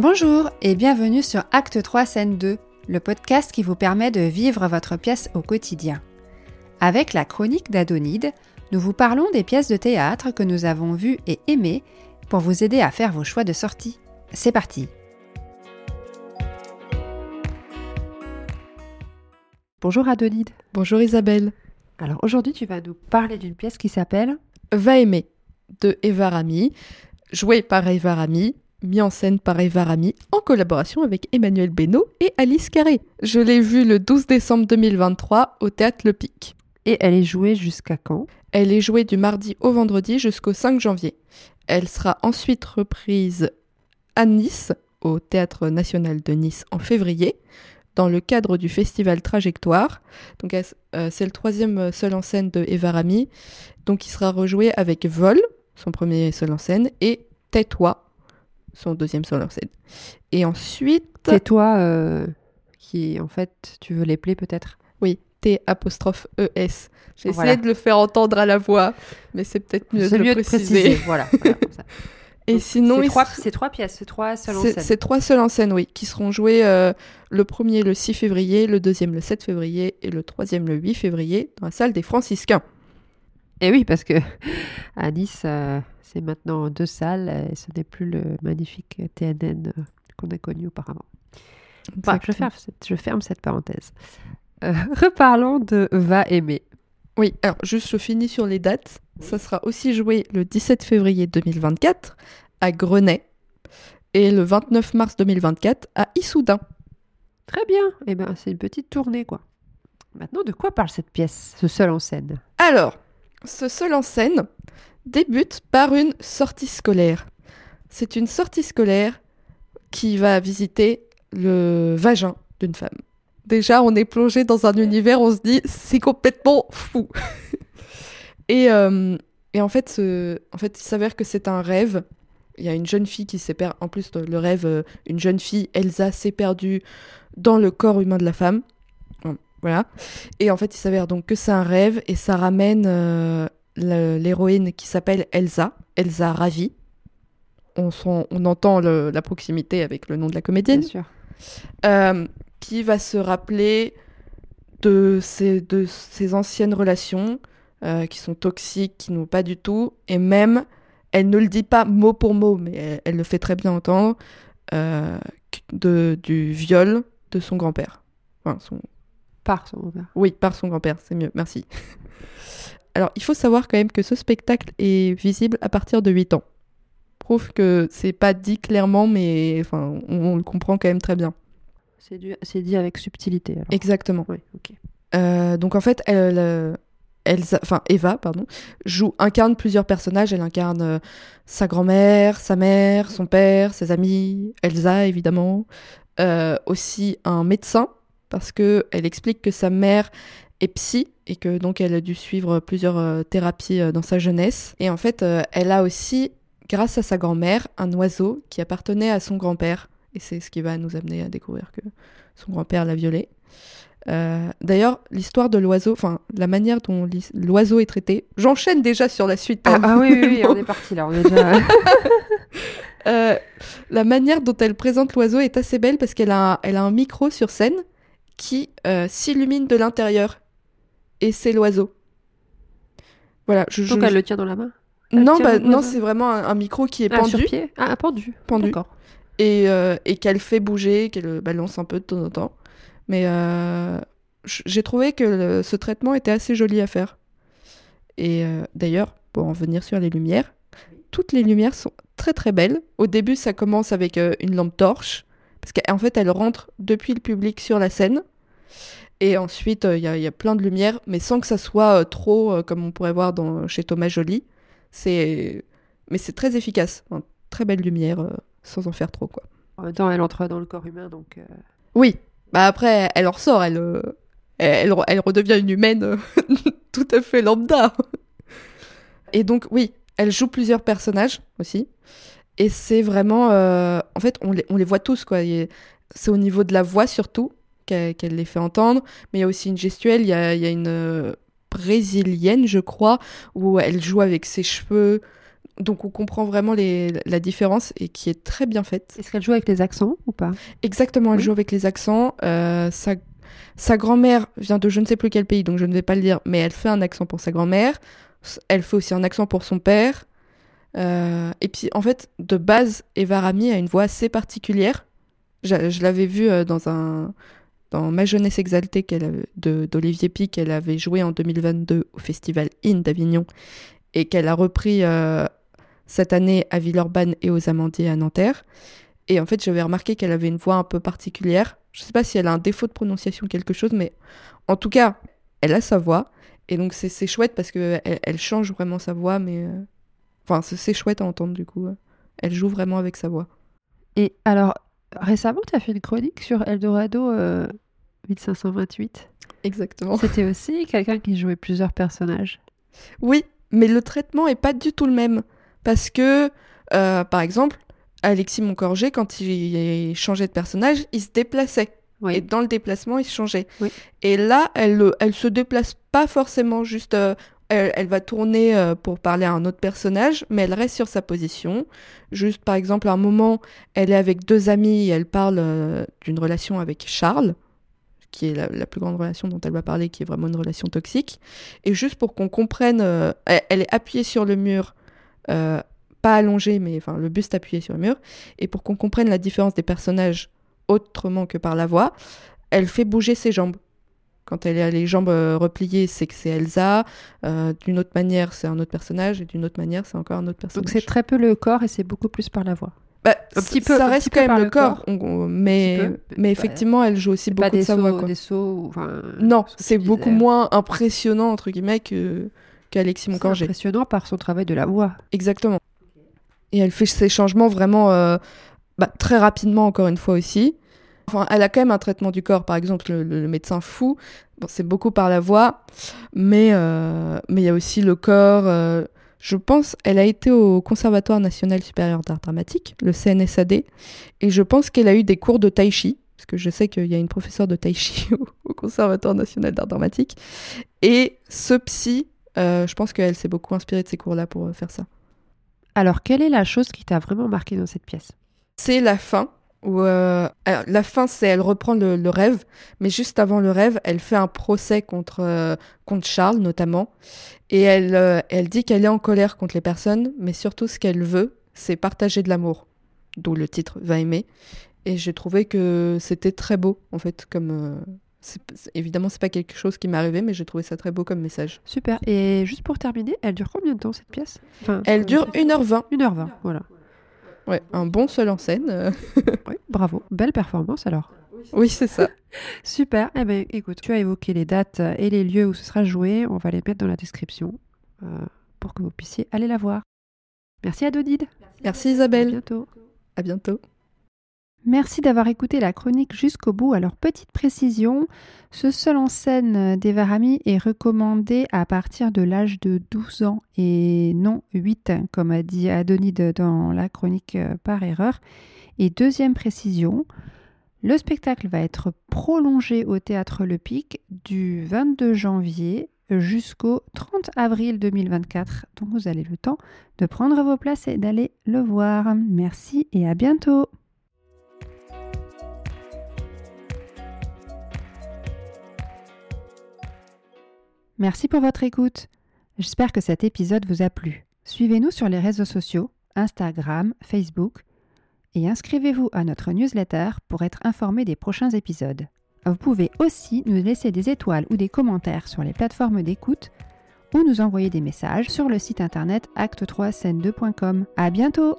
Bonjour et bienvenue sur Acte 3 Scène 2, le podcast qui vous permet de vivre votre pièce au quotidien. Avec la chronique d'Adonide, nous vous parlons des pièces de théâtre que nous avons vues et aimées pour vous aider à faire vos choix de sortie. C'est parti Bonjour Adonide. Bonjour Isabelle. Alors aujourd'hui tu vas nous parler d'une pièce qui s'appelle Va aimer de Eva Rami, joué par Eva Rami, mis en scène par Eva Rami en collaboration avec Emmanuel Beno et Alice Carré. Je l'ai vue le 12 décembre 2023 au théâtre Le Pic. Et elle est jouée jusqu'à quand? Elle est jouée du mardi au vendredi jusqu'au 5 janvier. Elle sera ensuite reprise à Nice, au Théâtre national de Nice en février, dans le cadre du festival Trajectoire. Donc euh, c'est le troisième seul en scène de Eva Rami. Donc il sera rejoué avec Vol, son premier seul en scène, et Tais-toi, son deuxième en scène. Et ensuite... Tais-toi, euh, qui en fait, tu veux les plaies peut-être? Oui, T apostrophe ES. J'ai essayé de le faire entendre à la voix, mais c'est peut-être mieux, de, le préciser. Voilà, Et sinon, c'est trois, trois, pièces, c'est trois seules en scène. C'est trois seules en scène, oui, qui seront jouées euh, le premier le 6 février, le deuxième le 7 février et le troisième le 8 février dans la salle des Franciscains. Et oui, parce que à Nice, euh, c'est maintenant deux salles et ce n'est plus le magnifique TNN euh, qu'on a connu auparavant. je, ferme cette, je ferme cette parenthèse. reparlons de Va aimer. Oui, alors juste je finis sur les dates. Ça sera aussi joué le 17 février 2024 à Grenay et le 29 mars 2024 à Issoudun. Très bien. Eh ben, c'est une petite tournée, quoi. Maintenant, de quoi parle cette pièce, ce seul en scène? Alors, ce seul en scène débute par une sortie scolaire. C'est une sortie scolaire qui va visiter le vagin d'une femme. Déjà, on est plongé dans un univers, on se dit, c'est complètement fou. Et, euh, et en, fait, en fait, il s'avère que c'est un rêve. Il y a une jeune fille qui s'est perdue. En plus, le rêve, euh, une jeune fille, Elsa, s'est perdue dans le corps humain de la femme. Voilà. Et en fait, il s'avère donc que c'est un rêve et ça ramène euh, l'héroïne qui s'appelle Elsa, Elsa Ravi. On, on entend la proximité avec le nom de la comédienne. Bien sûr. qui va se rappeler de ses, de ses anciennes relations, euh, qui sont toxiques, qui n'ont pas du tout. Et même, elle ne le dit pas mot pour mot, mais elle, le fait très bien entendre, euh, de, du viol de son grand-père. Enfin, son... Par son grand-père. Oui, par son grand-père, c'est mieux, merci. Alors, il faut savoir quand même que ce spectacle est visible à partir de 8 ans. Prouve que c'est pas dit clairement, mais enfin, on, le comprend quand même très bien. C'est dit avec subtilité. Exactement. Oui. Euh, donc en fait, elle, Elsa, enfin Eva, pardon, joue, incarne plusieurs personnages. Elle incarne euh, sa grand-mère, sa mère, son père, ses amis, Elsa évidemment, euh, aussi un médecin parce que elle explique que sa mère est psy et que donc elle a dû suivre plusieurs euh, thérapies dans sa jeunesse. Et en fait, elle a aussi, grâce à sa grand-mère, un oiseau qui appartenait à son grand-père. Et c'est ce qui va nous amener à découvrir que son grand-père l'a violée. Euh, d'ailleurs, l'histoire de l'oiseau, enfin la manière dont l'oiseau est traité, j'enchaîne déjà sur la suite. Ah, hein. ah oui, oui, on est parti là, on est déjà... Euh, la manière dont elle présente l'oiseau est assez belle parce qu'elle a, elle a un micro sur scène qui euh, s'illumine de l'intérieur. Et c'est l'oiseau. Voilà, je, Donc elle le tient dans la main? Non, bah, non c'est vraiment un, micro qui est ah, pendu. Sur pied ah, pendu. Pendu. Et, et qu'elle fait bouger, qu'elle balance un peu de temps en temps. Mais euh, j'ai trouvé que ce traitement était assez joli à faire. Et euh, d'ailleurs, pour en venir sur les lumières, toutes les lumières sont très très belles. Au début, ça commence avec euh, une lampe torche, parce qu'en fait, elle rentre depuis le public sur la scène. Et ensuite, il y, a plein de lumières, mais sans que ça soit trop, comme on pourrait voir dans, chez Thomas Joly. C'est... Mais c'est très efficace. très belle lumière, sans en faire trop. Quoi. En même temps, elle entre dans le corps humain, donc... Oui, bah après, elle en ressort, elle, euh, elle, elle, redevient une humaine euh, tout à fait lambda. Et donc, oui, elle joue plusieurs personnages aussi. Et c'est vraiment. Euh, en fait, on les, on les, voit tous, quoi. C'est au niveau de la voix surtout qu'elle les fait entendre. Mais il y a aussi une gestuelle. Il y a, y a, une brésilienne, je crois, où elle joue avec ses cheveux Donc on comprend vraiment les, la différence et qui est très bien faite. Est-ce qu'elle joue avec les accents ou pas? Exactement, elle Oui. joue avec les accents. Euh, sa sa grand-mère vient de je ne sais plus quel pays, donc je ne vais pas le dire, mais elle fait un accent pour sa grand-mère. Elle fait aussi un accent pour son père. Euh, et puis en fait, de base, Eva Rami a une voix assez particulière. Je, je l'avais vue euh, dans un dans Ma jeunesse exaltée d'Olivier Pic qu'elle avait joué en 2022 au festival IN d'Avignon et qu'elle a repris euh, cette année à Villeurbanne et aux Amandiers à Nanterre. Et en fait, j'avais remarqué qu'elle avait une voix un peu particulière. Je sais pas si elle a un défaut de prononciation quelque chose, mais en tout cas, elle a sa voix. Et donc, c'est chouette parce qu'elle elle change vraiment sa voix, mais. euh, Enfin, c'est- c'est chouette à entendre du coup. Elle joue vraiment avec sa voix. Et alors, récemment, tu as fait une chronique sur Eldorado euh, 1528. Exactement. C'était aussi quelqu'un qui jouait plusieurs personnages. Oui, mais le traitement est pas du tout le même. Parce que, euh, par exemple, Alexis Moncorgé, quand il changeait de personnage, il se déplaçait. Oui. Et dans le déplacement, il se changeait. Oui. Et là, elle, elle se déplace pas forcément juste. euh, elle, elle va tourner euh, pour parler à un autre personnage, mais elle reste sur sa position. Juste, par exemple, à un moment, elle est avec deux amis et elle parle euh, d'une relation avec Charles, qui est la, plus grande relation dont elle va parler, qui est vraiment une relation toxique. Et juste pour qu'on comprenne, euh, elle, est appuyée sur le mur, euh, pas allongée, mais le buste appuyé sur le mur. Et pour qu'on comprenne la différence des personnages autrement que par la voix, elle fait bouger ses jambes. Quand elle a les jambes euh, repliées, c'est que c'est Elsa. Euh, d'une autre manière, c'est un autre personnage. Et d'une autre manière, c'est encore un autre personnage. Donc c'est très peu le corps et c'est beaucoup plus par la voix. Bah, un c- petit peu- ça un reste quand même le corps, corps. on- on- mais, peu. mais Bah, effectivement, elle joue aussi C'est pas beaucoup de des sa voix. sauts, quoi. des sauts. Enfin, Non, c'est beaucoup disais. moins impressionnant entre guillemets que qu'Alexis C'est Moncorgé. impressionnant par son travail de la voix. Exactement. Et elle fait ses changements vraiment euh, bah, très rapidement, encore une fois aussi. Enfin, elle a quand même un traitement du corps, par exemple, le, médecin fou. Bon, c'est beaucoup par la voix, mais euh, mais il y a aussi le corps. euh, je pense, elle a été au Conservatoire national supérieur d'art dramatique, le CNSAD, et je pense qu'elle a eu des cours de tai chi, parce que je sais qu'il y a une professeure de tai chi au, Conservatoire national d'art dramatique. Et ce psy, euh, je pense qu'elle s'est beaucoup inspirée de ces cours-là pour faire ça. Alors, quelle est la chose qui t'a vraiment marqué dans cette pièce? C'est la fin. Où, euh, alors, la fin, c'est elle reprend le, le rêve, mais juste avant le rêve, elle fait un procès contre, euh, contre Charles notamment, et elle, euh, elle dit qu'elle est en colère contre les personnes, mais surtout ce qu'elle veut, c'est partager de l'amour, d'où le titre Va aimer. Et j'ai trouvé que c'était très beau, en fait, comme c'est- c'est- évidemment c'est pas quelque chose qui m'est arrivé, mais j'ai trouvé ça très beau comme message. Super. Et juste pour terminer, elle dure combien de temps cette pièce? Enfin, Elle dure 1h20, 1h20, voilà. Ouais, un bon seul en scène. Oui, bravo. Belle performance alors. oui, c'est ça. Super. Eh bien, écoute, tu as évoqué les dates et les lieux où ce sera joué. On va les mettre dans la description euh, pour que vous puissiez aller la voir. Merci Adonide. Merci À Isabelle, bientôt. à bientôt. Merci d'avoir écouté la chronique jusqu'au bout. Alors, petite précision, ce seul en scène d'Eva Rami est recommandé à partir de l'âge de 12 ans et non 8, comme a dit Adonide dans la chronique euh, par erreur. Et deuxième précision, le spectacle va être prolongé au théâtre Le Pic du 22 janvier jusqu'au 30 avril 2024. Donc, vous avez le temps de prendre vos places et d'aller le voir. Merci et à bientôt. Merci pour votre écoute. J'espère que cet épisode vous a plu. Suivez-nous sur les réseaux sociaux, Instagram, Facebook, et inscrivez-vous à notre newsletter pour être informé des prochains épisodes. Vous pouvez aussi nous laisser des étoiles ou des commentaires sur les plateformes d'écoute ou nous envoyer des messages sur le site internet acte3scène2.com. À bientôt!